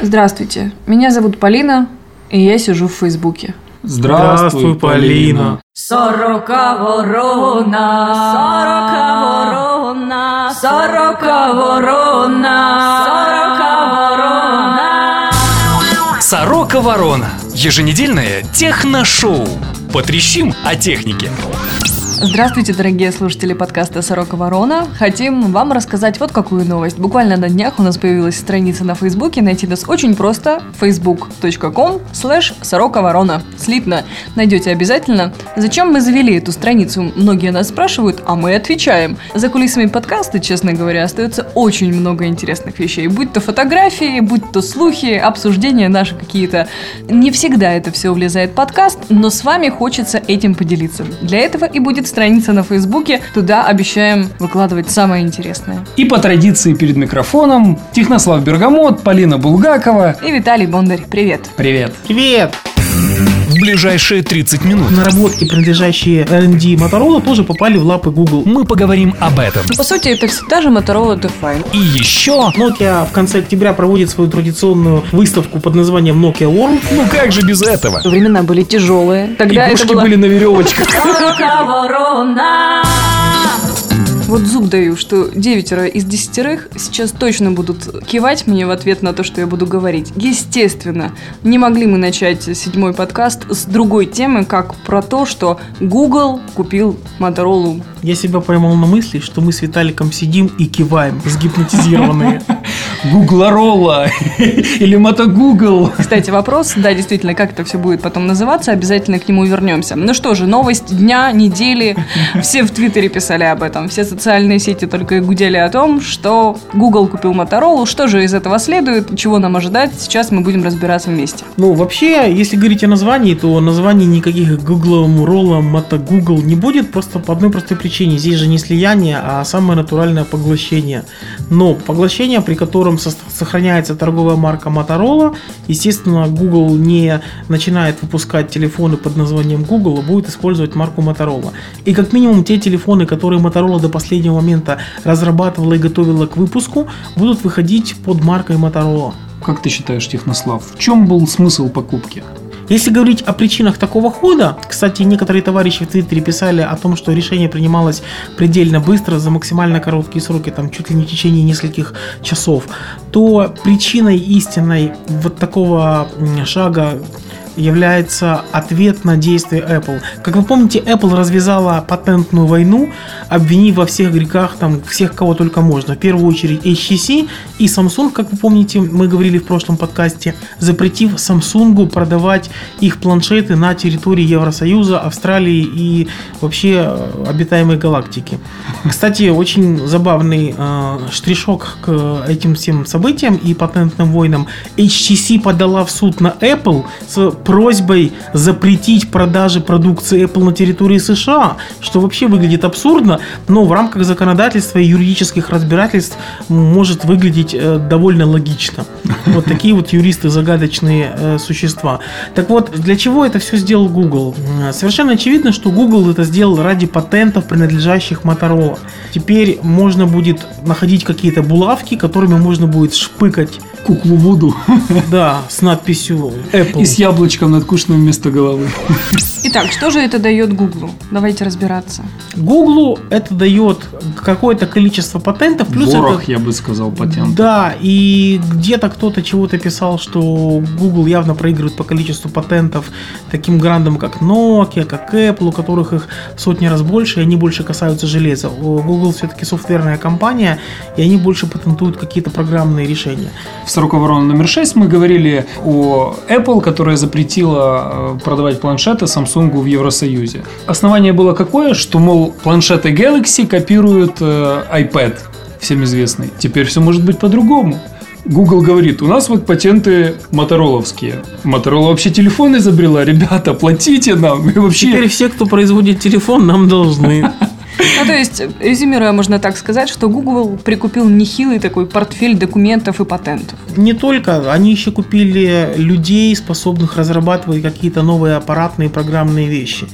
Здравствуйте, меня зовут Полина, и я сижу в Фейсбуке. Здравствуй, Полина. Сорока ворона, сорока ворона, сорока ворона, сорока ворона. Сорока Ворона. Еженедельное техношоу. Потрещим о технике. Здравствуйте, дорогие слушатели подкаста «Сорока Ворона». Хотим вам рассказать вот какую новость. Буквально на днях у нас появилась страница на Фейсбуке. Найти нас очень просто. facebook.com slash «Сорока Ворона». Слитно. Найдете обязательно. Зачем мы завели эту страницу? Многие нас спрашивают, а мы отвечаем. За кулисами подкаста, честно говоря, остается очень много интересных вещей. Будь то фотографии, будь то слухи, обсуждения наши какие-то. Не всегда это все влезает в подкаст, но с вами хочется этим поделиться. Для этого и будет страница на Фейсбуке. Туда обещаем выкладывать самое интересное. И по традиции перед микрофоном Технослав Бергамот, Полина Булгакова. И Виталий Бондарь. Привет. Привет. Привет! В ближайшие 30 минут Наработки, принадлежащие R&D Motorola, тоже попали в лапы Google. мы поговорим об этом. По сути, это все та же Motorola Define. И еще... Nokia в конце октября проводит свою традиционную выставку под названием Nokia World. Ну как же без этого? Времена были тяжелые. Тогда это Игрушки было... были на веревочках. Вот зуб даю, что девятеро из десятерых сейчас точно будут кивать мне в ответ на то, что я буду говорить. Естественно, не могли мы начать седьмой подкаст с другой темы, как про то, что Google купил Motorola. Я себя поймал на мысли, что мы с Виталиком сидим и киваем, сгипнотизированные. Гуглоролла или мотогугл. Кстати, вопрос, да, действительно, как это все будет потом называться, обязательно к нему вернемся. Ну что же, новость дня, недели, все в Твиттере писали об этом, все социальные сети только и гудели о том, что Google купил Motorola, что же из этого следует, чего нам ожидать, сейчас мы будем разбираться вместе. Ну, вообще, если говорить о названии, то названий никаких Google, Motorola, Moto Google не будет, просто по одной простой причине. Здесь же не слияние, а самое натуральное поглощение. Но поглощение, при котором со- сохраняется торговая марка Motorola, естественно, Google не начинает выпускать телефоны под названием Google, а будет использовать марку Motorola. И как минимум те телефоны, которые Motorola до последнего момента разрабатывала и готовила к выпуску, будут выходить под маркой Motorola. Как ты считаешь, Технослав, в чем был смысл покупки? Если говорить о причинах такого хода, кстати, некоторые товарищи в Твиттере писали о том, что решение принималось предельно быстро, за максимально короткие сроки, там чуть ли не в течение нескольких часов, то причиной истинной вот такого шага является ответ на действия Apple. Как вы помните, Apple развязала патентную войну, обвинив во всех грехах там всех, кого только можно. В первую очередь HTC и Samsung, как вы помните, мы говорили в прошлом подкасте, запретив Samsung продавать их планшеты на территории Евросоюза, Австралии и вообще э, обитаемой галактики. Кстати, очень забавный э, штришок к этим всем событиям и патентным войнам. HTC подала в суд на Apple с просьбой запретить продажи продукции Apple на территории США, что вообще выглядит абсурдно, но в рамках законодательства и юридических разбирательств может выглядеть э, довольно логично. Вот такие вот юристы загадочные э, существа. Так вот, для чего это все сделал Google? М, Совершенно очевидно, что Google это сделал ради патентов, принадлежащих Motorola. Теперь можно будет находить какие-то булавки, которыми можно будет шпыкать, Куклу Вуду да, с надписью Apple. и с яблочком надкушенным вместо головы. Итак, что же это дает Google? Давайте разбираться. Google это дает какое-то количество патентов, плюс Ворох, это... я бы сказал, патент. Да, и где-то кто-то чего-то писал, что Google явно проигрывает по количеству патентов таким грандам, как Nokia, как Apple, у которых их сотни раз больше, и они больше касаются железа. Google все-таки софтверная компания, и они больше патентуют какие-то программные решения. В «Сорока ворона» номер 6 мы говорили о Apple, которая запретила э, продавать планшеты Samsung в Евросоюзе. Основание было какое? Что, мол, планшеты Galaxy копируют э, iPad, всем известный. Теперь все может быть по-другому. Google говорит, у нас вот патенты мотороловские. Моторола вообще телефон изобрела, ребята, платите нам. И вообще... Теперь все, кто производит телефон, нам должны. Ну, то есть, резюмируя, можно так сказать, что Google прикупил нехилый такой портфель документов и патентов. Не только, они еще купили людей, способных разрабатывать какие-то новые аппаратные программные вещи.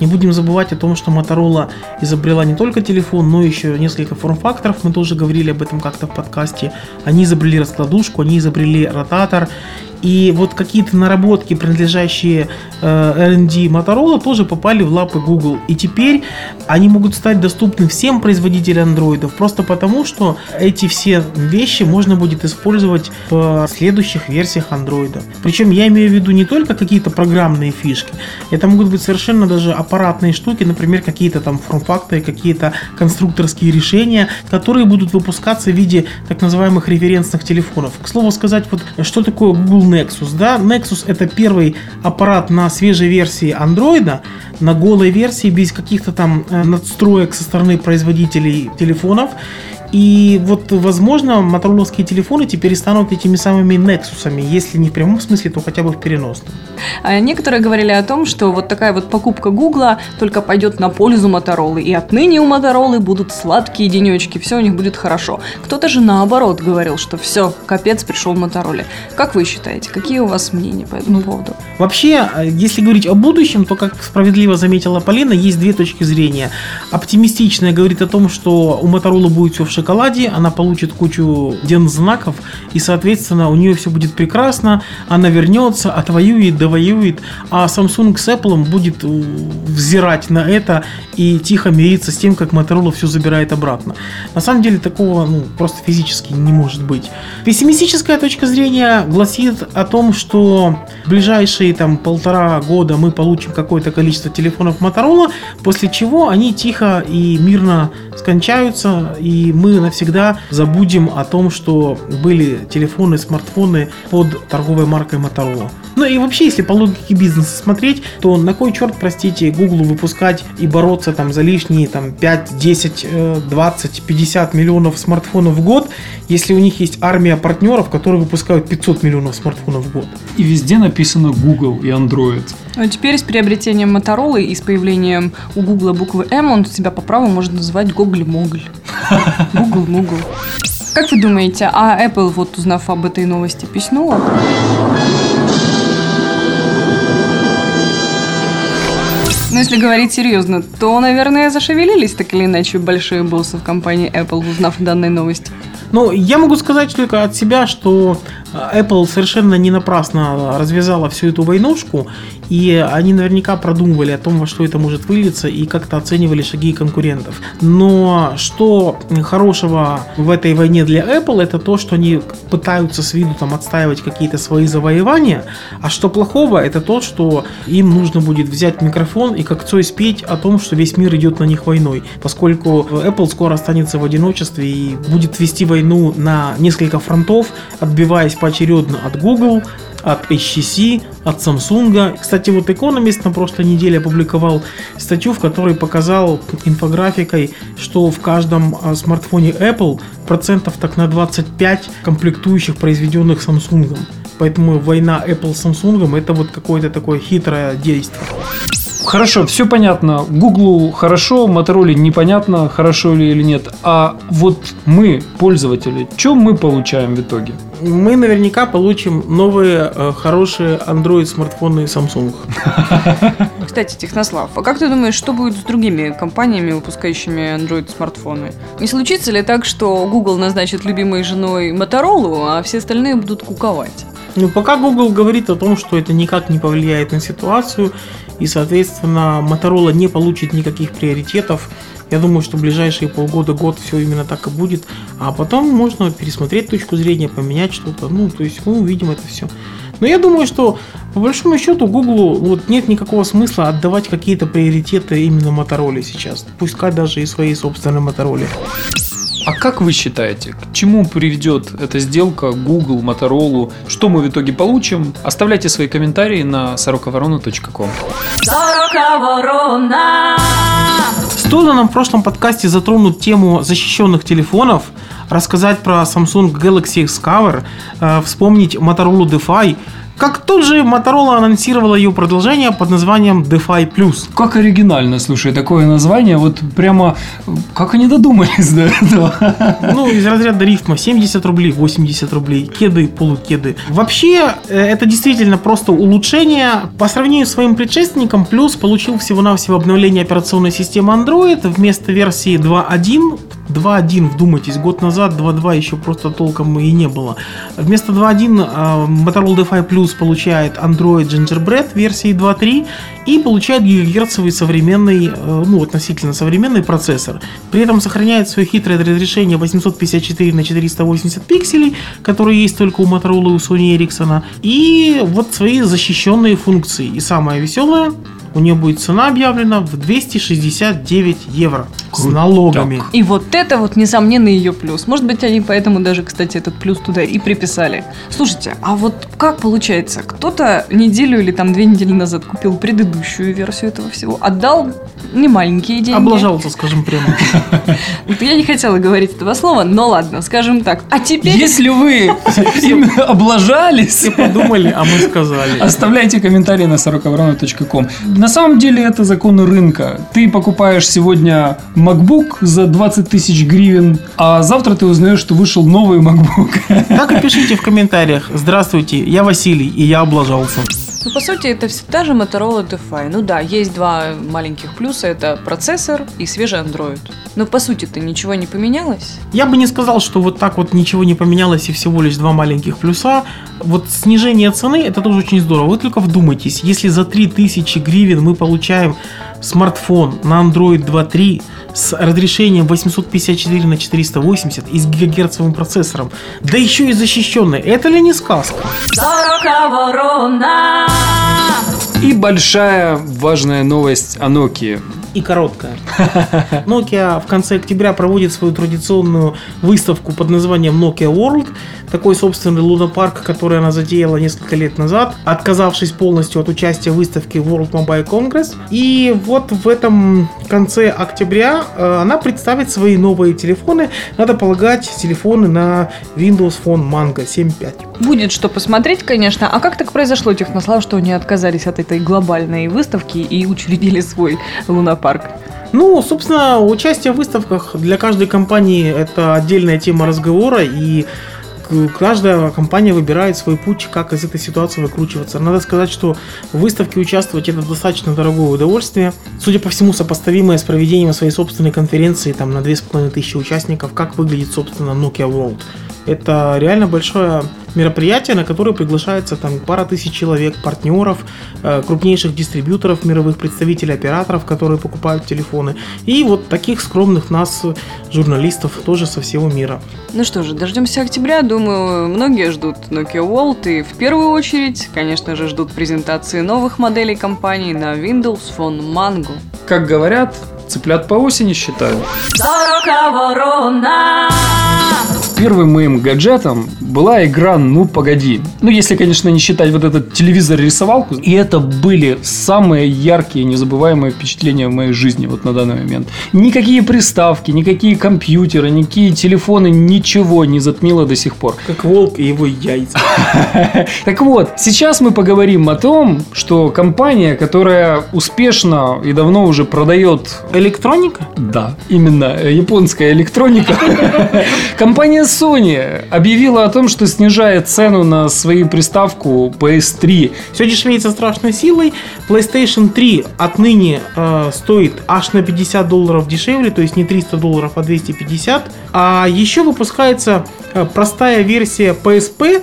Не будем забывать о том, что Motorola изобрела не только телефон, но еще несколько форм-факторов. Мы тоже говорили об этом как-то в подкасте. Они изобрели раскладушку, они изобрели ротатор. И вот какие-то наработки, принадлежащие э, R&D Motorola, тоже попали в лапы Google. И теперь они могут стать доступны всем производителям андроидов, просто потому, что эти все вещи можно будет использовать в следующих версиях андроида. Причем я имею в виду не только какие-то программные фишки, это могут быть совершенно даже аппаратные штуки, например, какие-то там форм-факторы, какие-то конструкторские решения, которые будут выпускаться в виде так называемых референсных телефонов. К слову сказать, вот что такое Google Nexus? Да, Nexus это первый аппарат на свежей версии андроида, на голой версии, без каких-то там э, надстроек со стороны производителей телефонов. И вот, возможно, мотороловские телефоны теперь станут этими самыми Nexus'ами, если не в прямом смысле, то хотя бы в переносном. А некоторые говорили о том, что вот такая вот покупка Гугла только пойдет на пользу Моторолы, и отныне у Моторолы будут сладкие денечки, все у них будет хорошо. Кто-то же наоборот говорил, что все, капец пришел Мотороле. Как вы считаете, какие у вас мнения по этому поводу? Вообще, э, если говорить о будущем, то, как справедливо заметила Полина, есть две точки зрения. Оптимистичная говорит о том, что у Motorola будет все в шоколаде, она получит кучу дензнаков, и, соответственно, у нее все будет прекрасно, она вернется, отвоюет, довоюет, а Samsung с Apple будет э, взирать на это и тихо мириться с тем, как Motorola все забирает обратно. На самом деле такого ну, просто физически не может быть. Пессимистическая точка зрения гласит о том, что в ближайшие там полтора года мы получим какое-то количество телефонов Motorola, после чего они тихо и мирно скончаются, и мы навсегда забудем о том, что были телефоны, смартфоны под торговой маркой Motorola. Ну и вообще, если по логике бизнеса смотреть, то на кой черт, простите, Google выпускать и бороться там за лишние там 5, 10, э, 20, 50 миллионов смартфонов в год, если у них есть армия партнеров, которые выпускают 500 миллионов смартфонов в год. И везде написано Google и Android. А теперь с приобретением Моторолы и с появлением у Гугла буквы М он себя по праву может называть Гоголь-Моголь. Гугл-Мугл. Как вы думаете, а Apple, вот узнав об этой новости, письнула? Ну, если говорить серьезно, то, наверное, зашевелились так или иначе большие боссы в компании Apple, узнав данной новости. Ну, я могу сказать только от себя, что Apple совершенно не напрасно развязала всю эту войнушку, и они наверняка продумывали о том, во что это может вылиться, и как-то оценивали шаги конкурентов. Но что хорошего в этой войне для Apple, это то, что они пытаются с виду там отстаивать какие-то свои завоевания, а что плохого, это то, что им нужно будет взять микрофон и как Цой спеть о том, что весь мир идет на них войной, поскольку Apple скоро останется в одиночестве и будет вести войну на несколько фронтов, отбиваясь поочередно от Google, от HTC, от Samsung. Кстати, вот Economist на прошлой неделе опубликовал статью, в которой показал инфографикой, что в каждом а, смартфоне Apple процентов так на 25 комплектующих, произведенных Samsung. Поэтому война Apple с Samsung это вот какое-то такое хитрое действие. Хорошо, все понятно. Гуглу хорошо, Мотороле непонятно, хорошо ли или нет. А вот мы, пользователи, что мы получаем в итоге? Мы наверняка получим новые э, хорошие Android смартфоны Samsung. Кстати, Технослав, а как ты думаешь, что будет с другими компаниями, выпускающими Android-смартфоны? Не случится ли так, что Google назначит любимой женой Моторолу, а все остальные будут куковать? Ну, пока Google говорит о том, что это никак не повлияет на ситуацию, и, соответственно, Motorola не получит никаких приоритетов, я думаю, что в ближайшие полгода, год все именно так и будет. А потом можно пересмотреть точку зрения, поменять что-то. Ну, то есть мы увидим это все. Но я думаю, что по большому счету Google вот нет никакого смысла отдавать какие-то приоритеты именно Motorola сейчас. Пускай даже и своей собственной Motorola. А как вы считаете, к чему приведет эта сделка Google, Motorola? Что мы в итоге получим? Оставляйте свои комментарии на сороковорона.ком. Сорока ворона. Стоило нам в прошлом подкасте затронуть тему защищенных телефонов, рассказать про Samsung Galaxy X Cover, э, вспомнить Motorola DeFi, Как тут же Motorola анонсировала ее продолжение под названием DeFi Plus. Как оригинально, слушай, такое название, вот прямо, как они додумались до этого? Ну, из разряда рифма 70 рублей, 80 рублей, кеды, полукеды. Вообще, э, это действительно просто улучшение. По сравнению с своим предшественником, Plus получил всего-навсего обновление операционной системы Android вместо версии 2.1 2.1, вдумайтесь, год назад 2.2 еще просто толком и не было. Вместо 2.1 э, Motorola DeFi Plus получает Android Gingerbread версии 2.3 и получает гигагерцовый современный, э, ну относительно современный процессор. При этом сохраняет свое хитрое разрешение 854 на 480 пикселей, которое есть только у Motorola и у Sony Ericsson. И вот свои защищенные функции. И самое веселое, у нее будет цена объявлена в 269 евро с налогами. И вот это вот, несомненно, ее плюс. Может быть, они поэтому даже, кстати, этот плюс туда и приписали. Слушайте, а вот как получается? Кто-то неделю или там две недели назад купил предыдущую версию этого всего, отдал немаленькие деньги. Облажался, скажем прямо. Я не хотела говорить этого слова, но ладно, скажем так. А теперь... Если вы облажались, Все подумали, а мы сказали. Оставляйте комментарии на сороковорона.ком. На самом деле это законы рынка. Ты покупаешь сегодня MacBook за 20 тысяч гривен, а завтра ты узнаешь, что вышел новый MacBook. Так и пишите в комментариях. Здравствуйте, я Василий, и я облажался. Ну, по сути, это все та же Motorola DeFi. Ну да, есть два маленьких плюса. Это процессор и свежий Android. Но по сути-то ничего не поменялось. Я бы не сказал, что вот так вот ничего не поменялось и всего лишь два маленьких плюса. Вот снижение цены, это тоже очень здорово. Вы только вдумайтесь, если за 3000 гривен мы получаем смартфон на Android 2.3 с разрешением 854 на 480 и с гигагерцовым процессором, да еще и защищенный, это ли не сказка? И большая важная новость о Nokia. И короткая. Nokia в конце октября проводит свою традиционную выставку под названием Nokia World. Такой собственный лунопарк, который она затеяла несколько лет назад, отказавшись полностью от участия в выставке World Mobile Congress. И вот в этом конце октября э, она представит свои новые телефоны. Надо полагать, телефоны на Windows Phone Mango 7.5. Будет что посмотреть, конечно. А как так произошло, Технослав, что они отказались от этой глобальной выставки и учредили свой лунопарк? Ну, собственно, участие в выставках для каждой компании это отдельная тема разговора, и каждая компания выбирает свой путь, как из этой ситуации выкручиваться. Надо сказать, что в выставке участвовать это достаточно дорогое удовольствие. Судя по всему, сопоставимое с проведением своей собственной конференции там, на 2500 участников, как выглядит, собственно, Nokia World. Это реально большое мероприятие, на которое приглашается там пара тысяч человек, партнеров, э, крупнейших дистрибьюторов, мировых представителей операторов, которые покупают телефоны. И вот таких скромных нас, журналистов, тоже со всего мира. Ну что же, дождемся октября. Думаю, многие ждут Nokia World и в первую очередь, конечно же, ждут презентации новых моделей компании на Windows Phone Mango. Как говорят, цыплят по осени ворона. Первым моим гаджетом была игра «Ну, погоди». Ну, если, конечно, не считать вот этот телевизор-рисовалку. И это были самые яркие, незабываемые впечатления в моей жизни вот на данный момент. Никакие приставки, никакие компьютеры, никакие телефоны, ничего не затмило до сих пор. Как волк и его яйца. Так вот, сейчас мы поговорим о том, что компания, которая успешно и давно уже продает Электроника? да, именно э, японская электроника. Компания Sony объявила о том, что снижает цену на свою приставку PS3. Все дешевеет со страшной силой. PlayStation 3 отныне э, стоит аж на 50 долларов дешевле, то есть не 300 долларов, а 250. А еще выпускается э, простая версия PSP,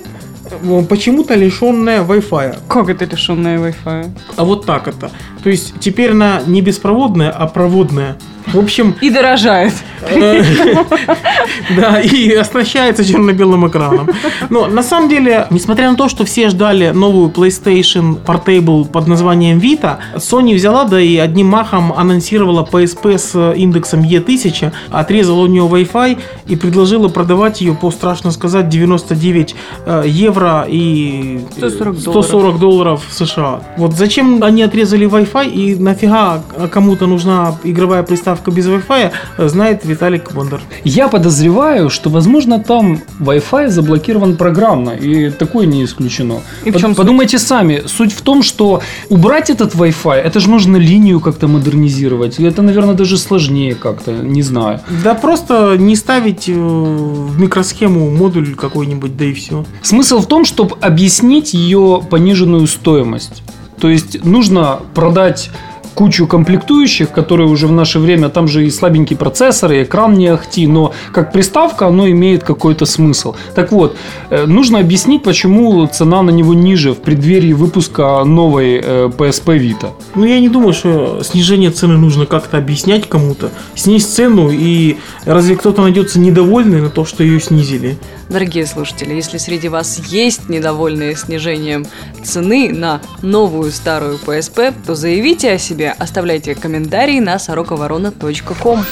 почему-то лишенная Wi-Fi. Как это лишенная Wi-Fi? А вот так это. То есть теперь она не беспроводная, а проводная. В общем, И дорожает. Э, Да, и оснащается черно-белым экраном. Но на самом деле, несмотря на то, что все ждали новую PlayStation Portable под названием Vita, Sony взяла, да и одним махом анонсировала PSP с индексом E1000, отрезала у нее Wi-Fi и предложила продавать ее по, страшно сказать, 99 э, евро и 140 140 долларов США. Вот зачем они отрезали Wi-Fi и нафига кому-то нужна игровая приставка приставка без Wi-Fi, знает Виталик Бондар. Я подозреваю, что, возможно, там Wi-Fi заблокирован программно, и такое не исключено. И Под- чем суть? Подумайте сами. Суть в том, что убрать этот Wi-Fi, это же нужно линию как-то модернизировать. Это, наверное, даже сложнее как-то, не знаю. Да просто не ставить э, в микросхему модуль какой-нибудь, да и все. Смысл в том, чтобы объяснить ее пониженную стоимость. То есть нужно продать кучу комплектующих, которые уже в наше время, там же и слабенький процессор, и экран не ахти, но как приставка оно имеет какой-то смысл. Так вот, э, нужно объяснить, почему цена на него ниже в преддверии выпуска новой э, PSP Vita. Ну, я не думаю, что снижение цены нужно как-то объяснять кому-то. Снизь цену, и разве кто-то найдется недовольный на то, что ее снизили? Дорогие слушатели, если среди вас есть недовольные снижением цены на новую старую PSP, то заявите о себе, оставляйте комментарии на сороковорона.ком.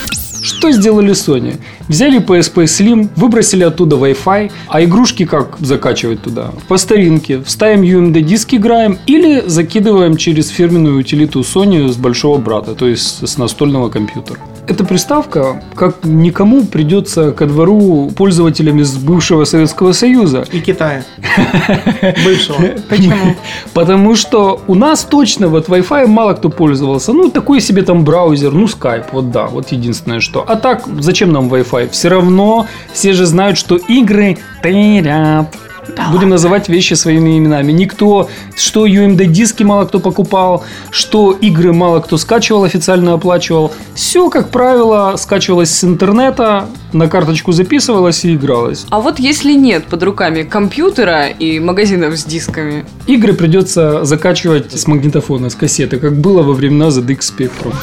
Что сделали Sony? Взяли PSP Slim, выбросили оттуда Wi-Fi, а игрушки как закачивать туда? По старинке. Вставим UMD диск, играем или закидываем через фирменную утилиту Sony с большого брата, то есть с настольного компьютера. Эта приставка, как никому, придется ко двору пользователям из бывшего Советского Союза. И Китая. Бывшего. Почему? Потому что у нас точно вот Wi-Fi мало кто пользовался. Ну, такой себе там браузер, ну, Skype, вот да, вот единственное что. А так, зачем нам Wi-Fi? Все равно все же знают, что игры тырят. Будем называть вещи своими именами. Никто, что UMD диски мало кто покупал, что игры мало кто скачивал, официально оплачивал. Все, как правило, скачивалось с интернета, на карточку записывалось и игралось. А вот если нет под руками компьютера и магазинов с дисками, Игры придется закачивать с магнитофона, с кассеты, как было во времена ZX Spectrum.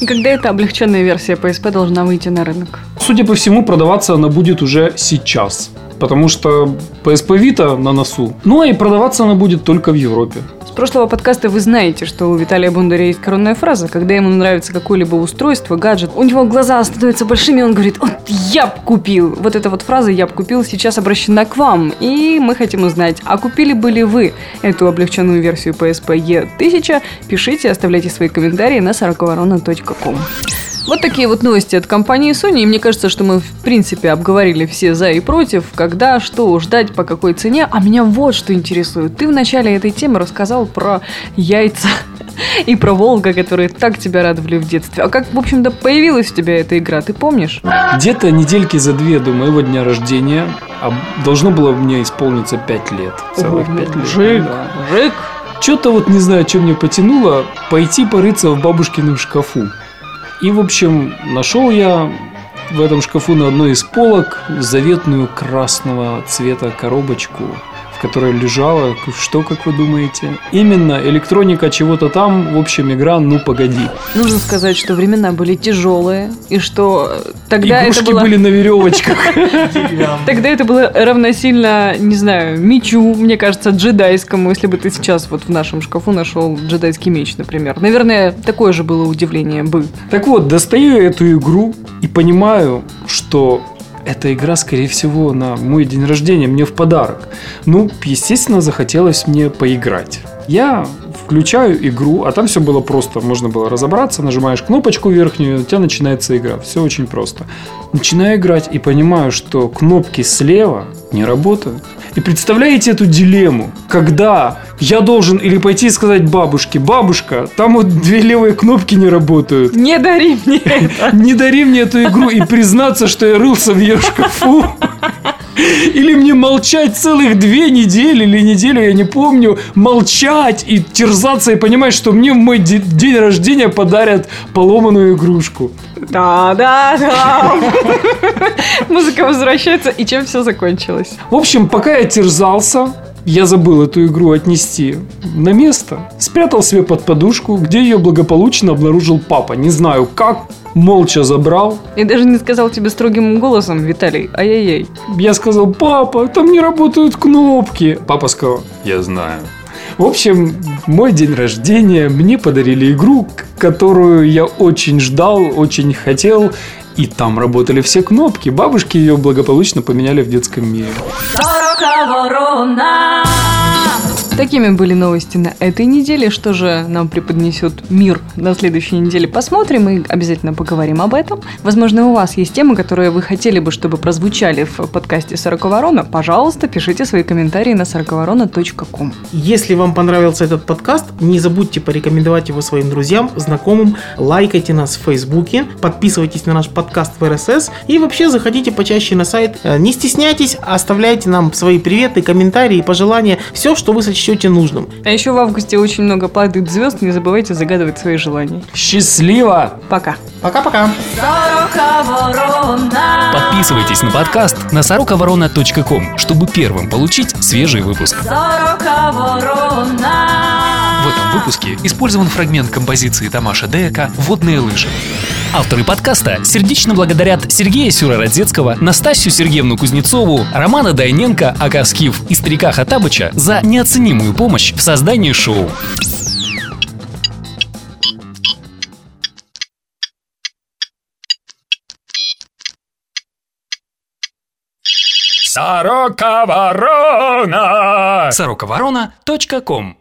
и когда эта облегченная версия PSP должна выйти на рынок? Судя по всему, продаваться она будет уже сейчас. Потому что PSP Vita на носу. Ну, а и продаваться она будет только в Европе. С прошлого подкаста вы знаете, что у Виталия Бондаря есть коронная фраза, когда ему нравится какое-либо устройство, гаджет, у него глаза становятся большими, он говорит, вот я б купил. Вот эта вот фраза «я б купил» сейчас обращена к вам, и мы хотим узнать, а купили бы ли вы эту облегченную версию PSP E1000? Пишите, оставляйте свои комментарии на сороковорона.ком. Вот такие вот новости от компании Sony. И мне кажется, что мы, в принципе, обговорили все за и против, когда, что ждать, по какой цене. А меня вот что интересует. Ты в начале этой темы рассказал про яйца и про волка, которые так тебя радовали в детстве. А как, в общем-то, появилась у тебя эта игра, ты помнишь? Где-то недельки за две до моего дня рождения а должно было мне исполниться 5 лет. Целых 5 лет. Мужик, да. мужик. Что-то вот не знаю, что мне потянуло пойти порыться в бабушкином шкафу. И, в общем, нашел я в этом шкафу на одной из полок заветную красного цвета коробочку, в которой лежала, что, как вы думаете? Именно электроника чего-то там, в общем, игра «Ну, погоди». Нужно сказать, что времена были тяжелые, и что э, тогда это Игрушки было... были на веревочках. Тогда это было равносильно, не знаю, мечу, мне кажется, джедайскому, если бы ты сейчас вот в нашем шкафу нашел джедайский меч, например. Наверное, такое же было удивление бы. Так вот, достаю я эту игру и понимаю, что эта игра, скорее всего, на мой день рождения мне в подарок. Ну, естественно, захотелось мне поиграть. Я включаю игру, а там все было просто. Можно было разобраться, нажимаешь кнопочку верхнюю, у тебя начинается игра. Все очень просто. Начинаю играть и понимаю, что кнопки слева не работают. И представляете эту дилемму, когда я должен или пойти и сказать бабушке, бабушка, там вот две левые кнопки не работают. Не дари мне это. Не дари мне эту игру и признаться, что я рылся в ее шкафу. Или мне молчать целых две недели или неделю, я не помню, молчать и терзаться и понимать, что мне в мой де- день рождения подарят поломанную игрушку. Да-да-да. Музыка возвращается, и чем все закончилось? В общем, пока я терзался, я забыл эту игру отнести на место. Спрятал себе под подушку, где ее благополучно обнаружил папа. Не знаю как, молча забрал. И даже не сказал тебе строгим голосом, Виталий, ай-яй-яй. Я сказал, папа, там не работают кнопки. Папа сказал, я знаю. В общем, мой день рождения мне подарили игру, которую я очень ждал, очень хотел. И там работали все кнопки. Бабушки ее благополучно поменяли в детском мире. Сорока ворона. Такими были новости на этой неделе. Что же нам преподнесет мир на следующей неделе, посмотрим и обязательно поговорим об этом. Возможно, у вас есть темы, которые вы хотели бы, чтобы прозвучали в подкасте «Сорока ворона». Пожалуйста, пишите свои комментарии на сороковорона.ком. Если вам понравился этот подкаст, не забудьте порекомендовать его своим друзьям, знакомым, лайкайте нас в Фейсбуке, подписывайтесь на наш подкаст в РСС и вообще заходите почаще на сайт. Э, Не стесняйтесь, оставляйте нам свои приветы, комментарии, пожелания, все, что вы сочтете нужным. А еще в августе очень много падает звезд, не забывайте загадывать свои желания. Счастливо! Пока. Пока-пока. Подписывайтесь на подкаст на сороковорона.ком, чтобы первым получить свежий выпуск. В этом выпуске использован фрагмент композиции Тамаша Деяка «Водные лыжи». Авторы подкаста сердечно благодарят Сергея Сюра-Родзецкого, Настасью Сергеевну Кузнецову, Романа Дайненко, Ака Скиф и Старика Хатабыча за неоценимую помощь в создании шоу. Сорока ворона! сороковорона.ком